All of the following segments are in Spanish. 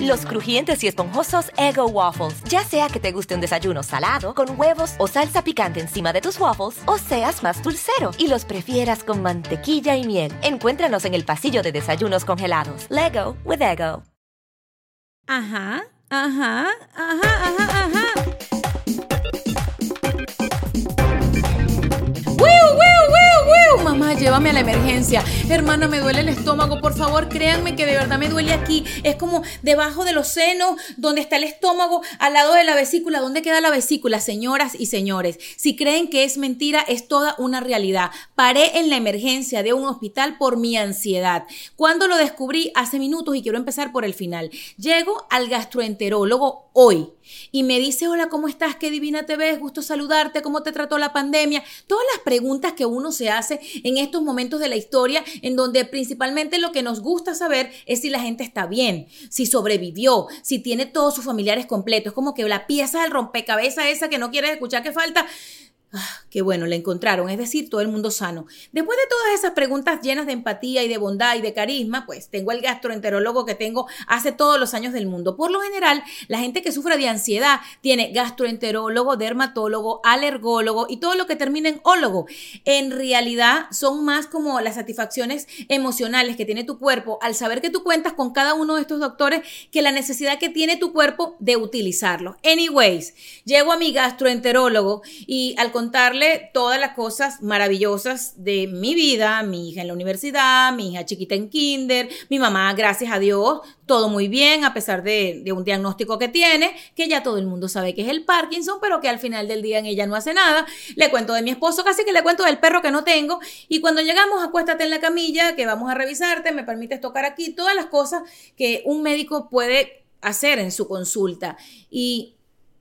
Los crujientes y esponjosos Ego Waffles. Ya sea que te guste un desayuno salado, con huevos o salsa picante encima de tus waffles, o seas más dulcero y los prefieras con mantequilla y miel. Encuéntranos en el pasillo de desayunos congelados. Lego with Ego. Ajá, ajá, ajá, ajá, ajá. ¡Wiu, wiu, wiu, wiu! Mamá, llévame a la emergencia. Hermana, me duele el estómago. Por favor, créanme que de verdad me duele aquí. Es como debajo de los senos, donde está el estómago, al lado de la vesícula. ¿Dónde queda la vesícula, señoras y señores? Si creen que es mentira, es toda una realidad. Paré en la emergencia de un hospital por mi ansiedad. Cuando lo descubrí hace minutos y quiero empezar por el final. Llego al gastroenterólogo hoy y me dice, hola, ¿cómo estás? Qué divina te ves, gusto saludarte, ¿cómo te trató la pandemia? Todas las preguntas que uno se hace en estos momentos de la historia, en donde principalmente lo que nos gusta saber es si la gente está bien, si sobrevivió, si tiene todos sus familiares completos, como que la pieza del rompecabezas esa que no quieres escuchar que falta, Ah, qué bueno, la encontraron, es decir, todo el mundo sano. Después de todas esas preguntas llenas de empatía y de bondad y de carisma, pues tengo el gastroenterólogo que tengo hace todos los años del mundo. Por lo general, la gente que sufre de ansiedad tiene gastroenterólogo, dermatólogo, alergólogo y todo lo que termina en ólogo. En realidad, son más como las satisfacciones emocionales que tiene tu cuerpo al saber que tú cuentas con cada uno de estos doctores que la necesidad que tiene tu cuerpo de utilizarlo. Anyways, llego a mi gastroenterólogo y al contarle todas las cosas maravillosas de mi vida, mi hija en la universidad, mi hija chiquita en kinder, mi mamá, gracias a Dios, todo muy bien, a pesar de, un diagnóstico que tiene, que ya todo el mundo sabe que es el Parkinson, pero que al final del día en ella no hace nada. Le cuento de mi esposo, casi que le cuento del perro que no tengo. Y cuando llegamos, acuéstate en la camilla, que vamos a revisarte, me permites tocar aquí, todas las cosas que un médico puede hacer en su consulta. Y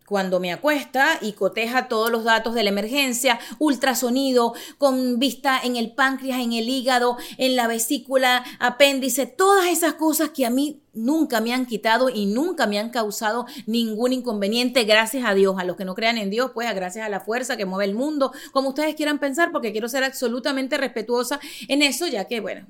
cuando me acuesta y coteja todos los datos de la emergencia, ultrasonido, con vista en el páncreas, en el hígado, en la vesícula, apéndice, todas esas cosas que a mí nunca me han quitado y nunca me han causado ningún inconveniente, gracias a Dios. A los que no crean en Dios, pues gracias a la fuerza que mueve el mundo, como ustedes quieran pensar, porque quiero ser absolutamente respetuosa en eso, ya que, bueno,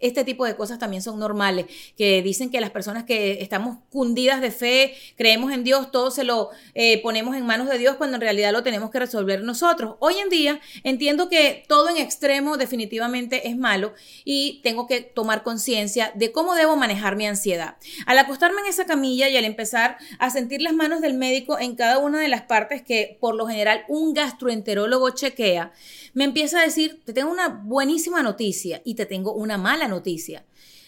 este tipo de cosas también son normales, que dicen que las personas que estamos cundidas de fe, creemos en Dios, todo se lo eh, ponemos en manos de Dios cuando en realidad lo tenemos que resolver nosotros. Hoy en día entiendo que todo en extremo definitivamente es malo y tengo que tomar conciencia de cómo debo manejar mi ansiedad. Al acostarme en esa camilla y al empezar a sentir las manos del médico en cada una de las partes que por lo general un gastroenterólogo chequea, me empieza a decir, te tengo una buenísima noticia y te tengo una mala noticia.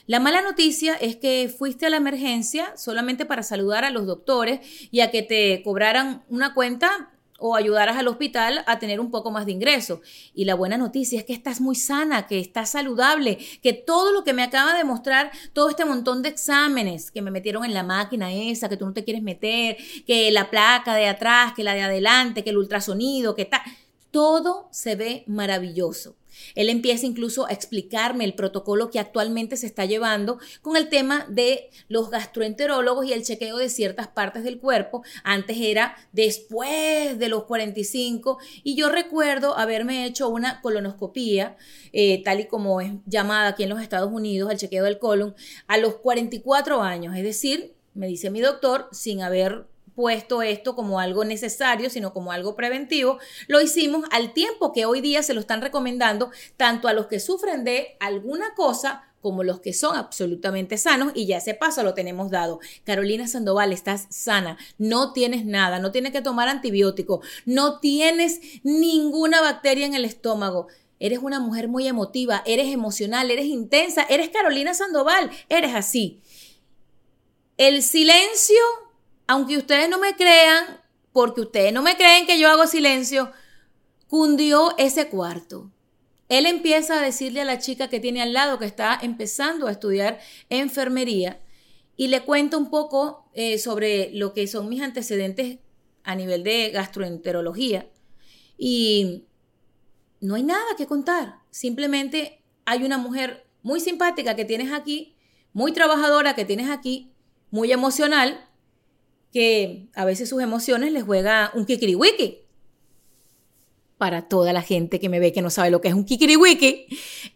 La mala noticia es que fuiste a la emergencia solamente para saludar a los doctores y a que te cobraran una cuenta o ayudaras al hospital a tener un poco más de ingreso. Y la buena noticia es que estás muy sana, que estás saludable, que todo lo que me acaba de mostrar, todo este montón de exámenes que me metieron en la máquina esa, que tú no te quieres meter, que la placa de atrás, que la de adelante, que el ultrasonido, que tal todo se ve maravilloso. Él empieza incluso a explicarme el protocolo que actualmente se está llevando con el tema de los gastroenterólogos y el chequeo de ciertas partes del cuerpo. Antes era después de los 45 y yo recuerdo haberme hecho una colonoscopía, eh, tal y como es llamada aquí en los Estados Unidos, el chequeo del colon, a los 44 años. Es decir, me dice mi doctor, sin haber puesto esto como algo necesario, sino como algo preventivo, lo hicimos al tiempo que hoy día se lo están recomendando tanto a los que sufren de alguna cosa como los que son absolutamente sanos y ya ese paso lo tenemos dado. Carolina Sandoval, estás sana, no tienes nada, no tienes que tomar antibiótico, no tienes ninguna bacteria en el estómago. eres una mujer muy emotiva, eres emocional, eres intensa, eres Carolina Sandoval, eres así. El silencio, aunque ustedes no me crean, porque ustedes no me creen que yo hago silencio, cundió ese cuarto. Él empieza a decirle a la chica que tiene al lado, que está empezando a estudiar enfermería, y le cuenta un poco eh, sobre lo que son mis antecedentes a nivel de gastroenterología. Y no hay nada que contar. Simplemente hay una mujer muy simpática que tienes aquí, muy trabajadora que tienes aquí, muy emocional, que a veces sus emociones les juega un kikiriwiki. Para toda la gente que me ve que no sabe lo que es un kikiriwiki,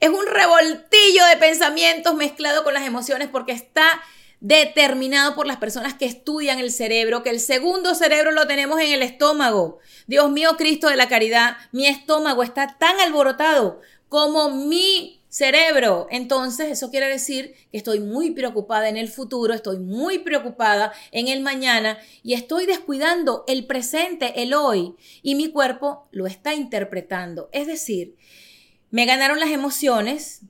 es un revoltillo de pensamientos mezclado con las emociones porque está determinado por las personas que estudian el cerebro, que el segundo cerebro lo tenemos en el estómago. Dios mío, Cristo de la caridad, mi estómago está tan alborotado como mi cerebro. Entonces, eso quiere decir que estoy muy preocupada en el futuro, estoy muy preocupada en el mañana y estoy descuidando el presente, el hoy, y mi cuerpo lo está interpretando. Es decir, me ganaron las emociones,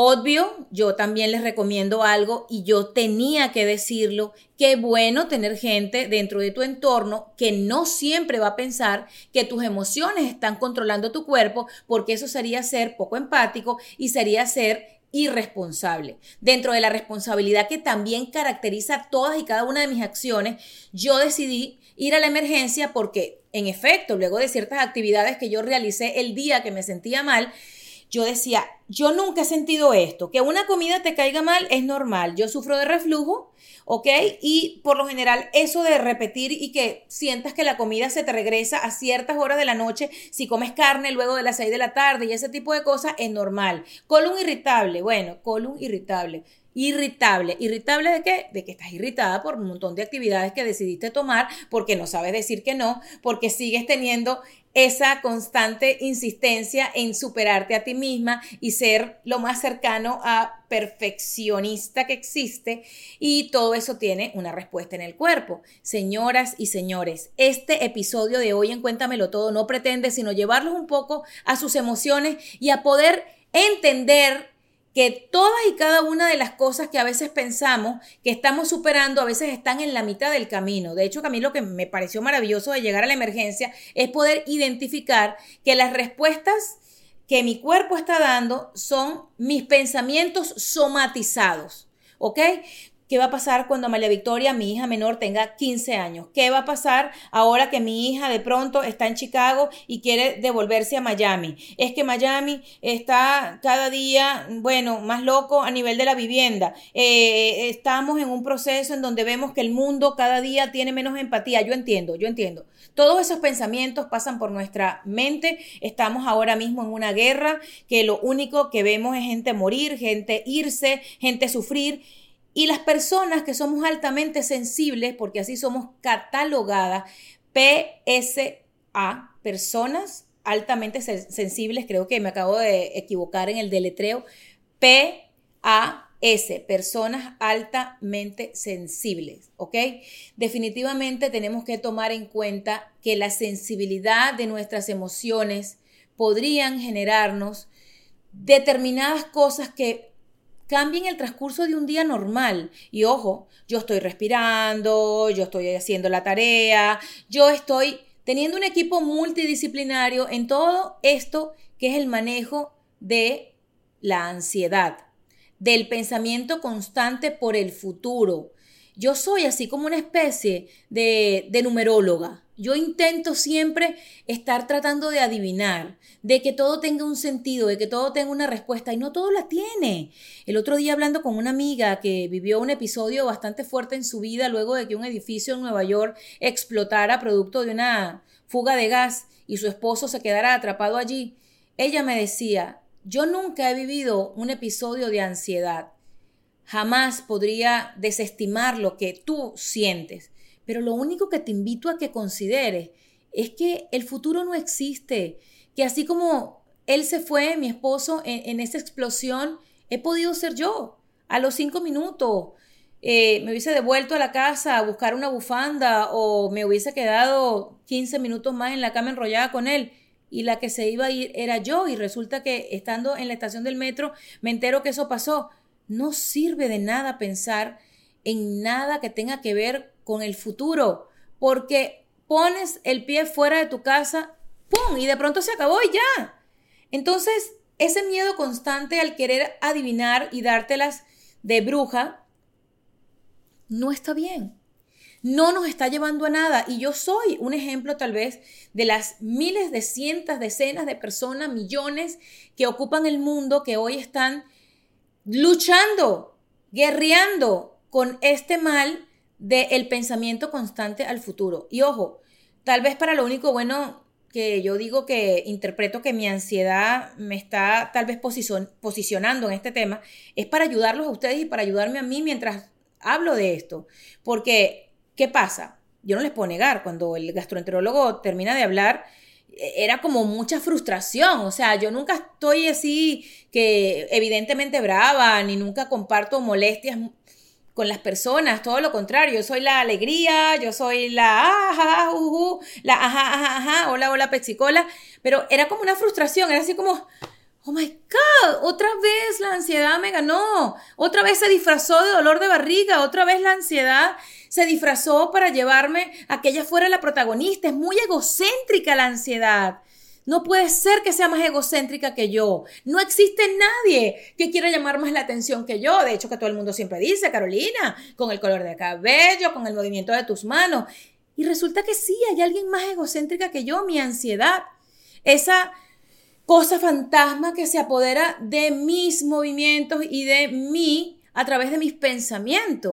Obvio, yo también les recomiendo algo y yo tenía que decirlo, qué bueno tener gente dentro de tu entorno que no siempre va a pensar que tus emociones están controlando tu cuerpo, porque eso sería ser poco empático y sería ser irresponsable. Dentro de la responsabilidad que también caracteriza todas y cada una de mis acciones, yo decidí ir a la emergencia porque, en efecto, luego de ciertas actividades que yo realicé el día que me sentía mal, yo decía, yo nunca he sentido esto, que una comida te caiga mal es normal, yo sufro de reflujo, ¿ok? Y por lo general eso de repetir y que sientas que la comida se te regresa a ciertas horas de la noche, si comes carne luego de las 6 de la tarde y ese tipo de cosas es normal. Colon irritable, bueno, colon irritable. Irritable. ¿Irritable de qué? De que estás irritada por un montón de actividades que decidiste tomar porque no sabes decir que no, porque sigues teniendo esa constante insistencia en superarte a ti misma y ser lo más cercano a perfeccionista que existe y todo eso tiene una respuesta en el cuerpo. Señoras y señores, este episodio de hoy en Cuéntamelo Todo no pretende sino llevarlos un poco a sus emociones y a poder entender que todas y cada una de las cosas que a veces pensamos que estamos superando, a veces están en la mitad del camino. De hecho, a mí lo que me pareció maravilloso de llegar a la emergencia es poder identificar que las respuestas que mi cuerpo está dando son mis pensamientos somatizados. ¿Ok? ¿Qué va a pasar cuando María Victoria, mi hija menor, tenga 15 años? ¿Qué va a pasar ahora que mi hija de pronto está en Chicago y quiere devolverse a Miami? Es que Miami está cada día, bueno, más loco a nivel de la vivienda. Eh, estamos en un proceso en donde vemos que el mundo cada día tiene menos empatía. Yo entiendo, yo entiendo. Todos esos pensamientos pasan por nuestra mente. Estamos ahora mismo en una guerra que lo único que vemos es gente morir, gente irse, gente sufrir. Y las personas que somos altamente sensibles, porque así somos catalogadas, PSA, personas altamente sensibles, creo que me acabo de equivocar en el deletreo, PAS, personas altamente sensibles, ¿ok? Definitivamente tenemos que tomar en cuenta que la sensibilidad de nuestras emociones podrían generarnos determinadas cosas que cambien el transcurso de un día normal. Y ojo, yo estoy respirando, yo estoy haciendo la tarea, yo estoy teniendo un equipo multidisciplinario en todo esto que es el manejo de la ansiedad, del pensamiento constante por el futuro. Yo soy así como una especie de, de numeróloga. Yo intento siempre estar tratando de adivinar, de que todo tenga un sentido, de que todo tenga una respuesta y no todo la tiene. El otro día hablando con una amiga que vivió un episodio bastante fuerte en su vida luego de que un edificio en Nueva York explotara producto de una fuga de gas y su esposo se quedara atrapado allí, ella me decía, yo nunca he vivido un episodio de ansiedad. Jamás podría desestimar lo que tú sientes pero lo único que te invito a que consideres es que el futuro no existe, que así como él se fue, mi esposo, en, esa explosión, he podido ser yo. A los cinco minutos eh, me hubiese devuelto a la casa a buscar una bufanda o me hubiese quedado 15 minutos más en la cama enrollada con él. y la que se iba a ir era yo y resulta que estando en la estación del metro me entero que eso pasó. No sirve de nada pensar en nada que tenga que ver con el futuro, porque pones el pie fuera de tu casa, ¡pum! Y de pronto se acabó y ya. Entonces, ese miedo constante al querer adivinar y dártelas de bruja, no está bien. No nos está llevando a nada. Y yo soy un ejemplo tal vez de las miles de cientos, decenas de personas, millones que ocupan el mundo, que hoy están luchando, guerreando con este mal del pensamiento constante al futuro. Y ojo, tal vez para lo único bueno que yo digo que interpreto que mi ansiedad me está tal vez posicionando en este tema, es para ayudarlos a ustedes y para ayudarme a mí mientras hablo de esto. Porque, ¿qué pasa? Yo no les puedo negar, cuando el gastroenterólogo termina de hablar, e, era como mucha frustración, o sea, yo nunca estoy así que evidentemente brava, ni nunca comparto molestias con las personas, todo lo contrario, yo soy la alegría, yo soy la ajá, uh, la ajá, ajá, ajá, hola, hola, pexicola, pero era como una frustración, era así como, oh my God, otra vez la ansiedad me ganó, otra vez se disfrazó de dolor de barriga, otra vez la ansiedad se disfrazó para llevarme a que ella fuera la protagonista, es muy egocéntrica la ansiedad. No puede ser que sea más egocéntrica que yo. No existe nadie que quiera llamar más la atención que yo. De hecho, que todo el mundo siempre dice, Carolina, con el color de cabello, con el movimiento de tus manos. Y resulta que sí, hay alguien más egocéntrica que yo, mi ansiedad. Esa cosa fantasma que se apodera de mis movimientos y de mí a través de mis pensamientos.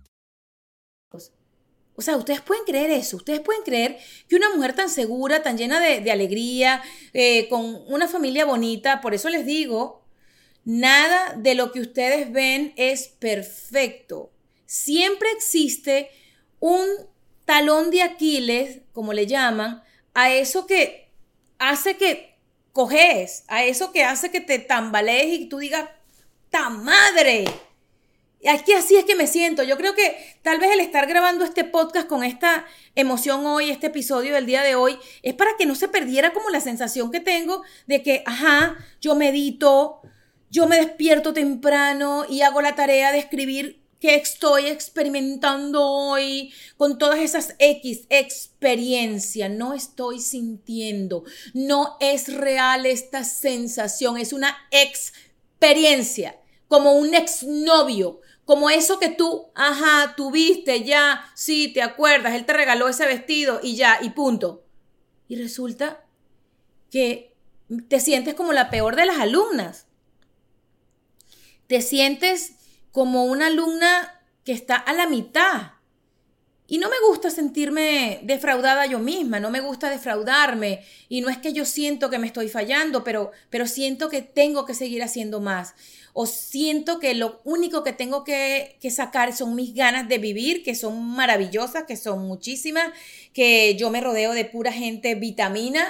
O sea, ustedes pueden creer eso, ustedes pueden creer que una mujer tan segura, tan llena de, alegría, eh, con una familia bonita, por eso les digo, nada de lo que ustedes ven es perfecto. Siempre existe un talón de Aquiles, como le llaman, a eso que hace que coges, a eso que hace que te tambalees y tú digas, ¡ta madre! Aquí así es que me siento. Yo creo que tal vez el estar grabando este podcast con esta emoción hoy, este episodio del día de hoy, es para que no se perdiera como la sensación que tengo de que, ajá, yo medito, yo me despierto temprano y hago la tarea de escribir qué estoy experimentando hoy con todas esas X experiencia. No estoy sintiendo, no es real esta sensación, es una experiencia, como un exnovio como eso que tú, ajá, tuviste ya, sí, te acuerdas, él te regaló ese vestido y ya, y punto. Y resulta que te sientes como la peor de las alumnas. Te sientes como una alumna que está a la mitad. Y no me gusta sentirme defraudada yo misma, no me gusta defraudarme. Y no es que yo siento que me estoy fallando, pero, pero siento que tengo que seguir haciendo más o siento que lo único que tengo que, sacar son mis ganas de vivir, que son maravillosas, que son muchísimas, que yo me rodeo de pura gente vitamina,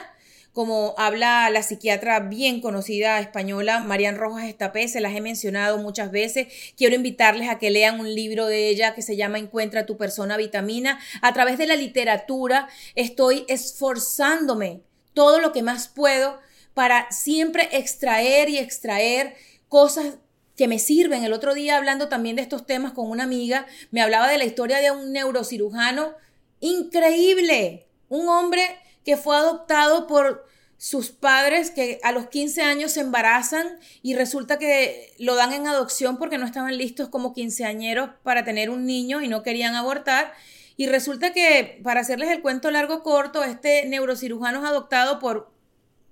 como habla la psiquiatra bien conocida española, Marian Rojas Estapé, se las he mencionado muchas veces. Quiero invitarles a que lean un libro de ella que se llama Encuentra tu persona vitamina. A través de la literatura estoy esforzándome todo lo que más puedo para siempre extraer y extraer cosas que me sirven. El otro día hablando también de estos temas con una amiga, me hablaba de la historia de un neurocirujano increíble, un hombre que fue adoptado por sus padres que a los 15 años se embarazan y resulta que lo dan en adopción porque no estaban listos como quinceañeros para tener un niño y no querían abortar. Y resulta que, para hacerles el cuento largo corto, este neurocirujano es adoptado por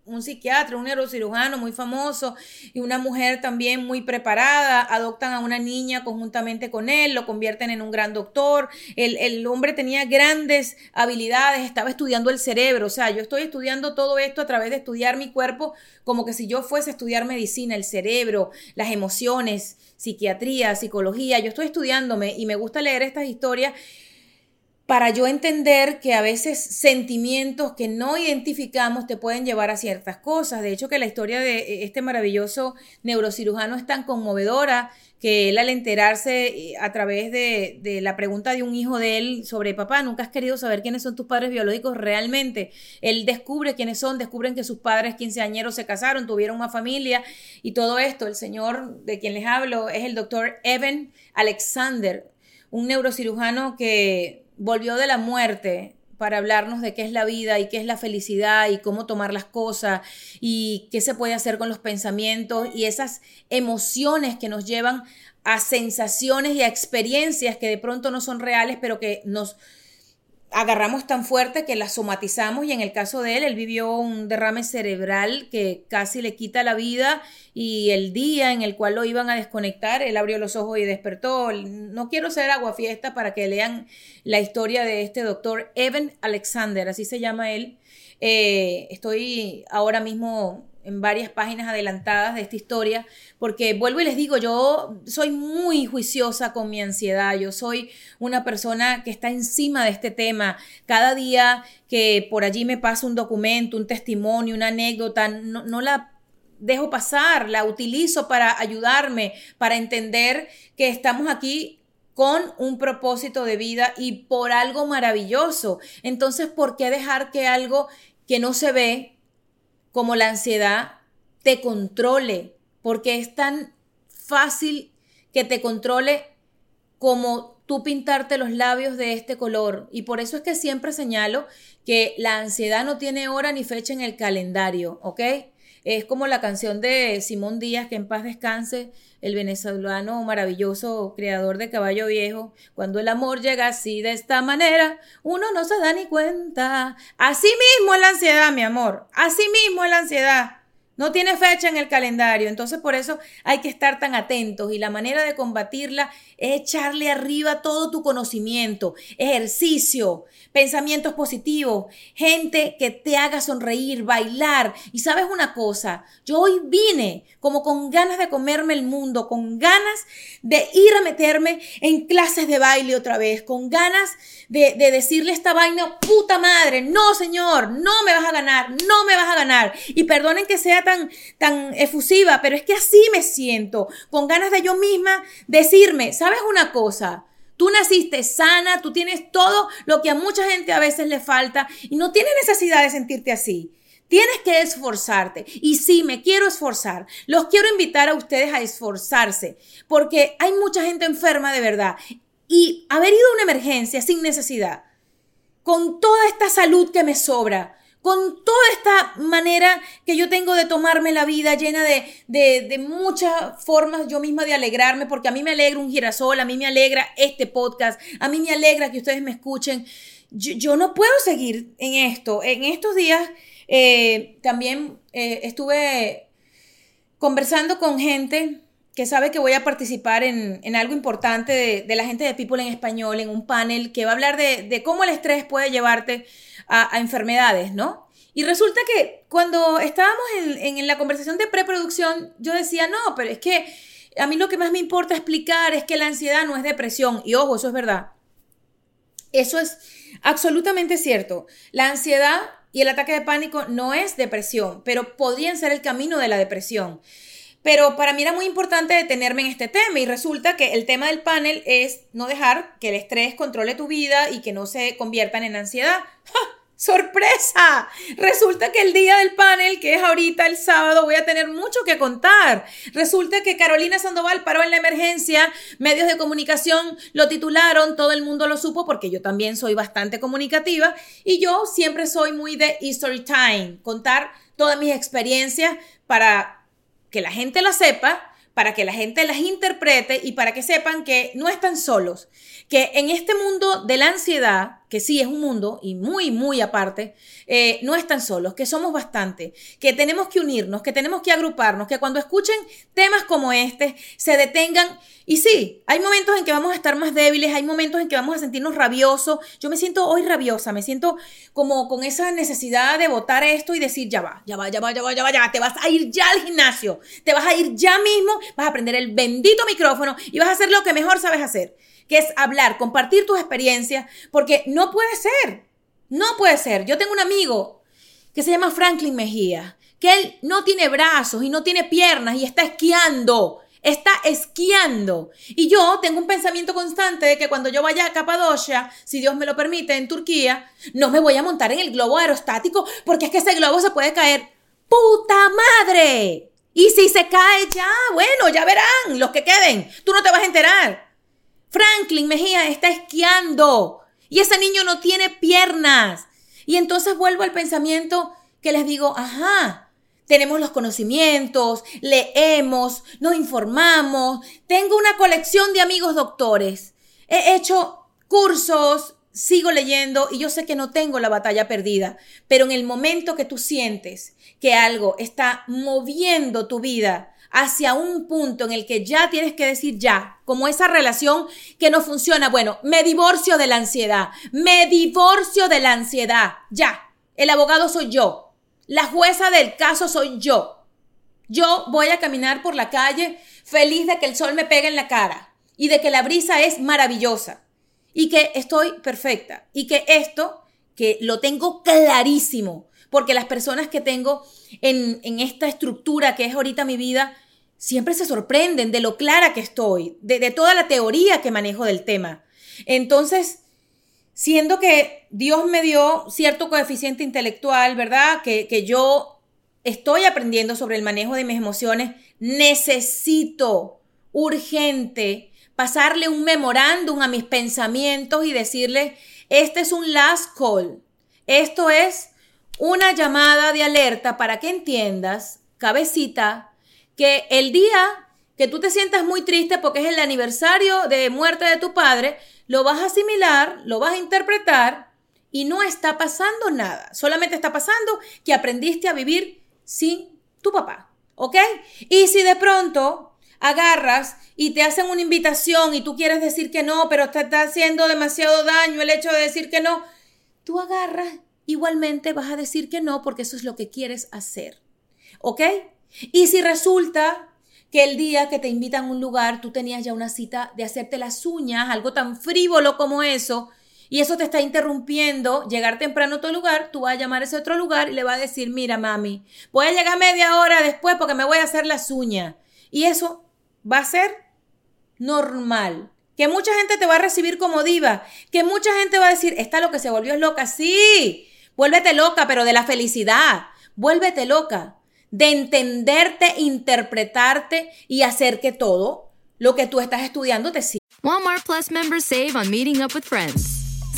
un psiquiatra, un neurocirujano muy famoso y una mujer también muy preparada, adoptan a una niña conjuntamente con él, lo convierten en un gran doctor, el, el, hombre tenía grandes habilidades, estaba estudiando el cerebro, o sea, yo estoy estudiando todo esto a través de estudiar mi cuerpo como que si yo fuese a estudiar medicina, el cerebro, las emociones, psiquiatría, psicología, yo estoy estudiándome y me gusta leer estas historias para yo entender que a veces sentimientos que no identificamos te pueden llevar a ciertas cosas. De hecho, que la historia de eh, este maravilloso neurocirujano es tan conmovedora que él al enterarse eh, a través de, de, la pregunta de un hijo de él sobre papá, nunca has querido saber quiénes son tus padres biológicos realmente. Él descubre quiénes son, descubren que sus padres quinceañeros se casaron, tuvieron una familia y todo esto. El señor de quien les hablo es el doctor Evan Alexander, un neurocirujano que volvió de la muerte para hablarnos de qué es la vida y qué es la felicidad y cómo tomar las cosas y qué se puede hacer con los pensamientos y esas emociones que nos llevan a sensaciones y a experiencias que de pronto no son reales, pero que nos agarramos tan fuerte que la somatizamos y en el caso de él, él vivió un derrame cerebral que casi le quita la vida y el día en el cual lo iban a desconectar, él abrió los ojos y despertó. No quiero ser aguafiesta para que lean la historia de este doctor Evan Alexander, así se llama él. Eh, estoy ahora mismo en varias páginas adelantadas de esta historia, porque vuelvo y les digo, yo soy muy juiciosa con mi ansiedad, yo soy una persona que está encima de este tema. Cada día que por allí me pasa un documento, un testimonio, una anécdota, no, no la dejo pasar, la utilizo para ayudarme, para entender que estamos aquí con un propósito de vida y por algo maravilloso. Entonces, ¿por qué dejar que algo que no se ve, como la ansiedad te controle, porque es tan fácil que te controle como tú pintarte los labios de este color. Y por eso es que siempre señalo que la ansiedad no tiene hora ni fecha en el calendario, ¿ok? Es como la canción de Simón Díaz, que en paz descanse, el venezolano maravilloso creador de Caballo Viejo. Cuando el amor llega así, de esta manera, uno no se da ni cuenta. Así mismo es la ansiedad, mi amor. Así mismo es la ansiedad. No tiene fecha en el calendario, entonces por eso hay que estar tan atentos y la manera de combatirla es echarle arriba todo tu conocimiento, ejercicio, pensamientos positivos, gente que te haga sonreír, bailar. Y sabes una cosa, yo hoy vine como con ganas de comerme el mundo, con ganas de ir a meterme en clases de baile otra vez, con ganas de, de decirle esta vaina, puta madre, no señor, no me vas a ganar, no me vas a ganar. Y perdonen que sea tan, efusiva, pero es que así me siento, con ganas de yo misma decirme, ¿sabes una cosa? Tú naciste sana, tú tienes todo lo que a mucha gente a veces le falta y no tienes necesidad de sentirte así. Tienes que esforzarte. Y sí, me quiero esforzar. Los quiero invitar a ustedes a esforzarse, porque hay mucha gente enferma de verdad. Y haber ido a una emergencia sin necesidad, con toda esta salud que me sobra, con toda esta manera que yo tengo de tomarme la vida llena de, de, muchas formas yo misma de alegrarme, porque a mí me alegra un girasol, a mí me alegra este podcast, a mí me alegra que ustedes me escuchen. Yo, no puedo seguir en esto. En estos días eh, también eh, estuve conversando con gente que sabe que voy a participar en, algo importante de, la gente de People en Español, en un panel que va a hablar de, de cómo el estrés puede llevarte a, enfermedades, ¿no? Y resulta que cuando estábamos en, en la conversación de preproducción, yo decía, no, pero es que a mí lo que más me importa explicar es que la ansiedad no es depresión. Y ojo, eso es verdad. Eso es absolutamente cierto. La ansiedad y el ataque de pánico no es depresión, pero podrían ser el camino de la depresión. Pero para mí era muy importante detenerme en este tema y resulta que el tema del panel es no dejar que el estrés controle tu vida y que no se conviertan en ansiedad. ¡Sorpresa! Resulta que el día del panel, que es ahorita el sábado, voy a tener mucho que contar. Resulta que Carolina Sandoval paró en la emergencia, medios de comunicación lo titularon, todo el mundo lo supo porque yo también soy bastante comunicativa y yo siempre soy muy de history time, contar todas mis experiencias para que la gente lo sepa para que la gente las interprete y para que sepan que no están solos, que en este mundo de la ansiedad, que sí es un mundo y muy, muy aparte, eh, no están solos, que somos bastante, que tenemos que unirnos, que tenemos que agruparnos, que cuando escuchen temas como este se detengan. Y sí, hay momentos en que vamos a estar más débiles, hay momentos en que vamos a sentirnos rabiosos. Yo me siento hoy rabiosa, me siento como con esa necesidad de votar esto y decir, ya va, ya va, ya va, ya va, ya va, ya va, te vas a ir ya al gimnasio, te vas a ir ya mismo, vas a prender el bendito micrófono y vas a hacer lo que mejor sabes hacer que es hablar, compartir tus experiencias, porque no puede ser, no puede ser. Yo tengo un amigo que se llama Franklin Mejía, que él no tiene brazos y no tiene piernas y está esquiando. Está esquiando. Y yo tengo un pensamiento constante de que cuando yo vaya a Capadocia, si Dios me lo permite, en Turquía, no me voy a montar en el globo aerostático porque es que ese globo se puede caer. ¡Puta madre! Y si se cae ya, bueno, ya verán los que queden. Tú no te vas a enterar. Franklin Mejía está esquiando y ese niño no tiene piernas. Y entonces vuelvo al pensamiento que les digo, ajá, tenemos los conocimientos, leemos, nos informamos, tengo una colección de amigos doctores, he hecho cursos, sigo leyendo y yo sé que no tengo la batalla perdida, pero en el momento que tú sientes que algo está moviendo tu vida, hacia un punto en el que ya tienes que decir ya, como esa relación que no funciona, bueno, me divorcio de la ansiedad, me divorcio de la ansiedad, ya, el abogado soy yo, la jueza del caso soy yo. Yo voy a caminar por la calle feliz de que el sol me pegue en la cara y de que la brisa es maravillosa y que estoy perfecta y que esto, que lo tengo clarísimo, porque las personas que tengo en, esta estructura que es ahorita mi vida, siempre se sorprenden de lo clara que estoy, de, toda la teoría que manejo del tema. Entonces, siendo que Dios me dio cierto coeficiente intelectual, ¿verdad? Que, que yo estoy aprendiendo sobre el manejo de mis emociones, necesito urgente pasarle un memorándum a mis pensamientos y decirle, este es un last call, esto es una llamada de alerta para que entiendas, cabecita, que el día que tú te sientas muy triste porque es el aniversario de muerte de tu padre, lo vas a asimilar, lo vas a interpretar y no está pasando nada. Solamente está pasando que aprendiste a vivir sin tu papá. ¿Ok? Y si de pronto agarras y te hacen una invitación y tú quieres decir que no, pero te está haciendo demasiado daño el hecho de decir que no, tú agarras igualmente vas a decir que no porque eso es lo que quieres hacer. ¿Ok? Y si resulta que el día que te invitan a un lugar tú tenías ya una cita de hacerte las uñas, algo tan frívolo como eso, y eso te está interrumpiendo llegar temprano a tu lugar, tú vas a llamar a ese otro lugar y le vas a decir, mira mami, voy a llegar media hora después porque me voy a hacer las uñas. Y eso va a ser normal que mucha gente te va a recibir como diva, que mucha gente va a decir, esta lo que se volvió loca, sí, Vuélvete loca, pero de la felicidad. Vuélvete loca de entenderte, interpretarte y hacer que todo lo que tú estás estudiando te sirva. Walmart Plus members save on meeting up with friends.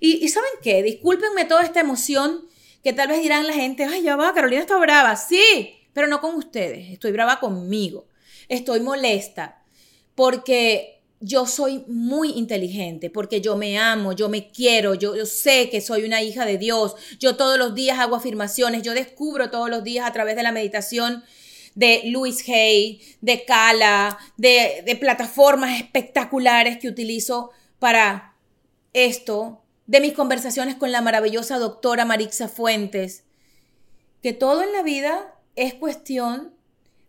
Y, ¿saben qué? Discúlpenme toda esta emoción que tal vez dirán la gente, ay, ya va, Carolina está brava. Sí, pero no con ustedes, estoy brava conmigo. Estoy molesta porque yo soy muy inteligente, porque yo me amo, yo me quiero, yo, sé que soy una hija de Dios, yo todos los días hago afirmaciones, yo descubro todos los días a través de la meditación de Louis Hay, de Kala, de plataformas espectaculares que utilizo para esto, de mis conversaciones con la maravillosa doctora Marixa Fuentes, que todo en la vida es cuestión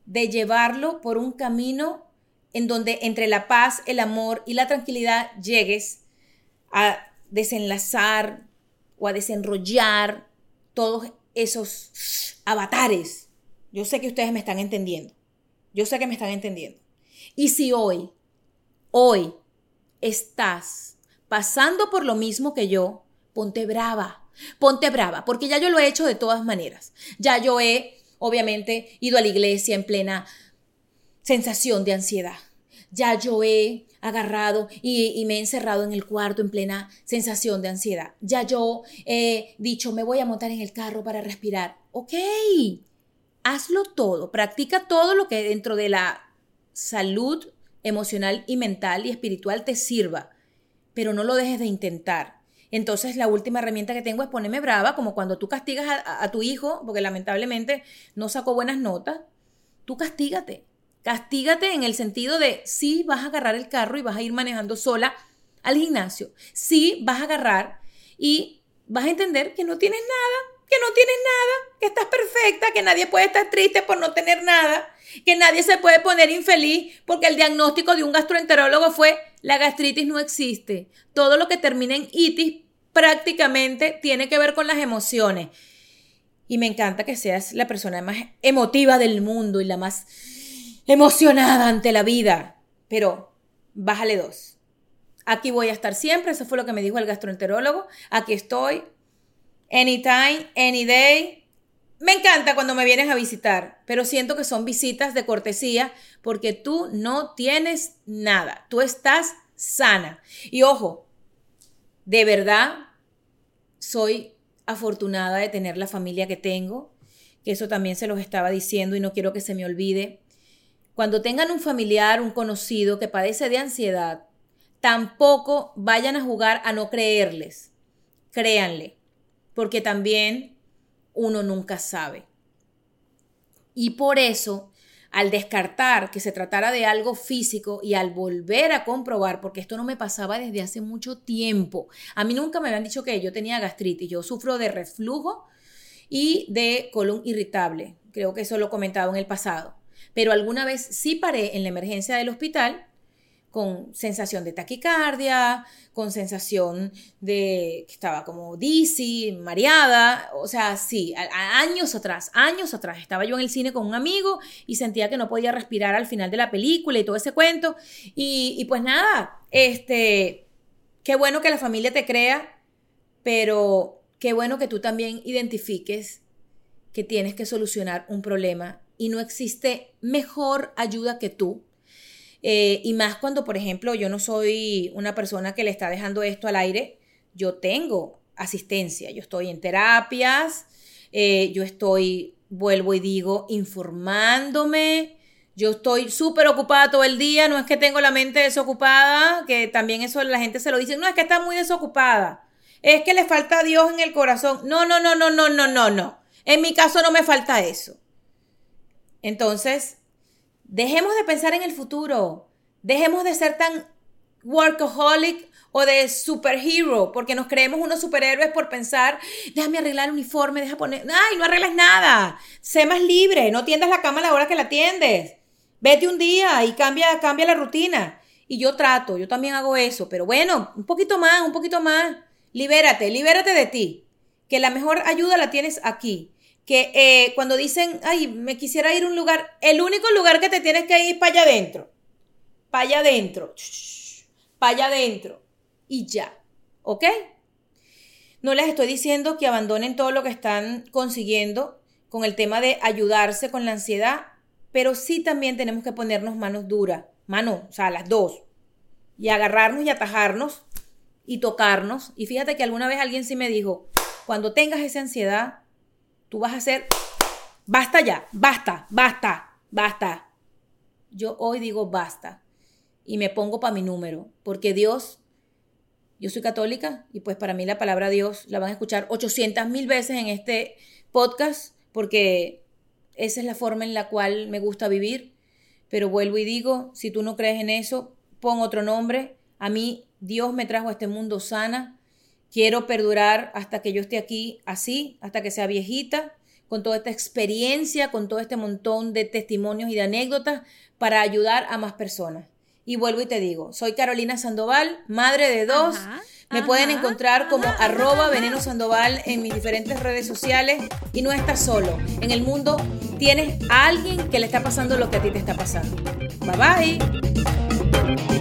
de llevarlo por un camino en donde entre la paz, el amor y la tranquilidad llegues a desenlazar o a desenrollar todos esos avatares. Yo sé que ustedes me están entendiendo. Yo sé que me están entendiendo. Y si hoy, hoy estás pasando por lo mismo que yo, ponte brava. Ponte brava, porque ya yo lo he hecho de todas maneras. Ya yo he, obviamente, ido a la iglesia en plena sensación de ansiedad. Ya yo he agarrado y, me he encerrado en el cuarto en plena sensación de ansiedad. Ya yo he dicho, me voy a montar en el carro para respirar. Ok, hazlo todo, practica todo lo que dentro de la salud emocional y mental y espiritual te sirva, pero no lo dejes de intentar. Entonces la última herramienta que tengo es ponerme brava, como cuando tú castigas a, tu hijo, porque lamentablemente no sacó buenas notas, tú castígate Castígate en el sentido de si vas a agarrar el carro y vas a ir manejando sola al gimnasio. Si vas a agarrar y vas a entender que no tienes nada, que no tienes nada, que estás perfecta, que nadie puede estar triste por no tener nada, que nadie se puede poner infeliz porque el diagnóstico de un gastroenterólogo fue la gastritis no existe. Todo lo que termina en itis prácticamente tiene que ver con las emociones. Y me encanta que seas la persona más emotiva del mundo y la más emocionada ante la vida, pero bájale dos. Aquí voy a estar siempre, eso fue lo que me dijo el gastroenterólogo. Aquí estoy, anytime, any day. Me encanta cuando me vienes a visitar, pero siento que son visitas de cortesía porque tú no tienes nada, tú estás sana. Y ojo, de verdad soy afortunada de tener la familia que tengo, que eso también se los estaba diciendo y no quiero que se me olvide. Cuando tengan un familiar, un conocido que padece de ansiedad, tampoco vayan a jugar a no creerles. Créanle, porque también uno nunca sabe. Y por eso, al descartar que se tratara de algo físico y al volver a comprobar, porque esto no me pasaba desde hace mucho tiempo, a mí nunca me habían dicho que yo tenía gastritis, yo sufro de reflujo y de colon irritable, creo que eso lo he comentado en el pasado pero alguna vez sí paré en la emergencia del hospital con sensación de taquicardia, con sensación de que estaba como dizzy, mareada, o sea, sí, años atrás, años atrás, estaba yo en el cine con un amigo y sentía que no podía respirar al final de la película y todo ese cuento, y, y pues nada, este, qué bueno que la familia te crea, pero qué bueno que tú también identifiques que tienes que solucionar un problema y no existe mejor ayuda que tú. Eh, y más cuando, por ejemplo, yo no soy una persona que le está dejando esto al aire, yo tengo asistencia, yo estoy en terapias, eh, yo estoy, vuelvo y digo, informándome, yo estoy súper ocupada todo el día, no es que tengo la mente desocupada, que también eso la gente se lo dice, no es que está muy desocupada, es que le falta a Dios en el corazón. No, no, no, no, no, no, no, no. En mi caso no me falta eso. Entonces, dejemos de pensar en el futuro. Dejemos de ser tan workaholic o de superhero, porque nos creemos unos superhéroes por pensar, déjame arreglar el uniforme, deja poner, ay, no arreglas nada, sé más libre, no tiendas la cama a la hora que la tiendes, vete un día y cambia, cambia la rutina. Y yo trato, yo también hago eso, pero bueno, un poquito más, un poquito más, libérate, libérate de ti, que la mejor ayuda la tienes aquí que eh, cuando dicen, ay, me quisiera ir a un lugar, el único lugar que te tienes que ir para allá adentro, para allá adentro, para allá adentro, y ya, ¿ok? No les estoy diciendo que abandonen todo lo que están consiguiendo con el tema de ayudarse con la ansiedad, pero sí también tenemos que ponernos manos duras, manos, o sea, las dos, y agarrarnos y atajarnos y tocarnos. Y fíjate que alguna vez alguien sí me dijo, cuando tengas esa ansiedad, Tú vas a hacer, basta ya, basta, basta, basta. Yo hoy digo basta y me pongo para mi número, porque Dios, yo soy católica y pues para mí la palabra Dios la van a escuchar 800 mil veces en este podcast, porque esa es la forma en la cual me gusta vivir. Pero vuelvo y digo, si tú no crees en eso, pon otro nombre. A mí Dios me trajo a este mundo sana. Quiero perdurar hasta que yo esté aquí así, hasta que sea viejita, con toda esta experiencia, con todo este montón de testimonios y de anécdotas para ayudar a más personas. Y vuelvo y te digo, soy Carolina Sandoval, madre de dos. Me pueden encontrar como arroba veneno sandoval en mis diferentes redes sociales y no estás solo. En el mundo tienes a alguien que le está pasando lo que a ti te está pasando. Bye bye.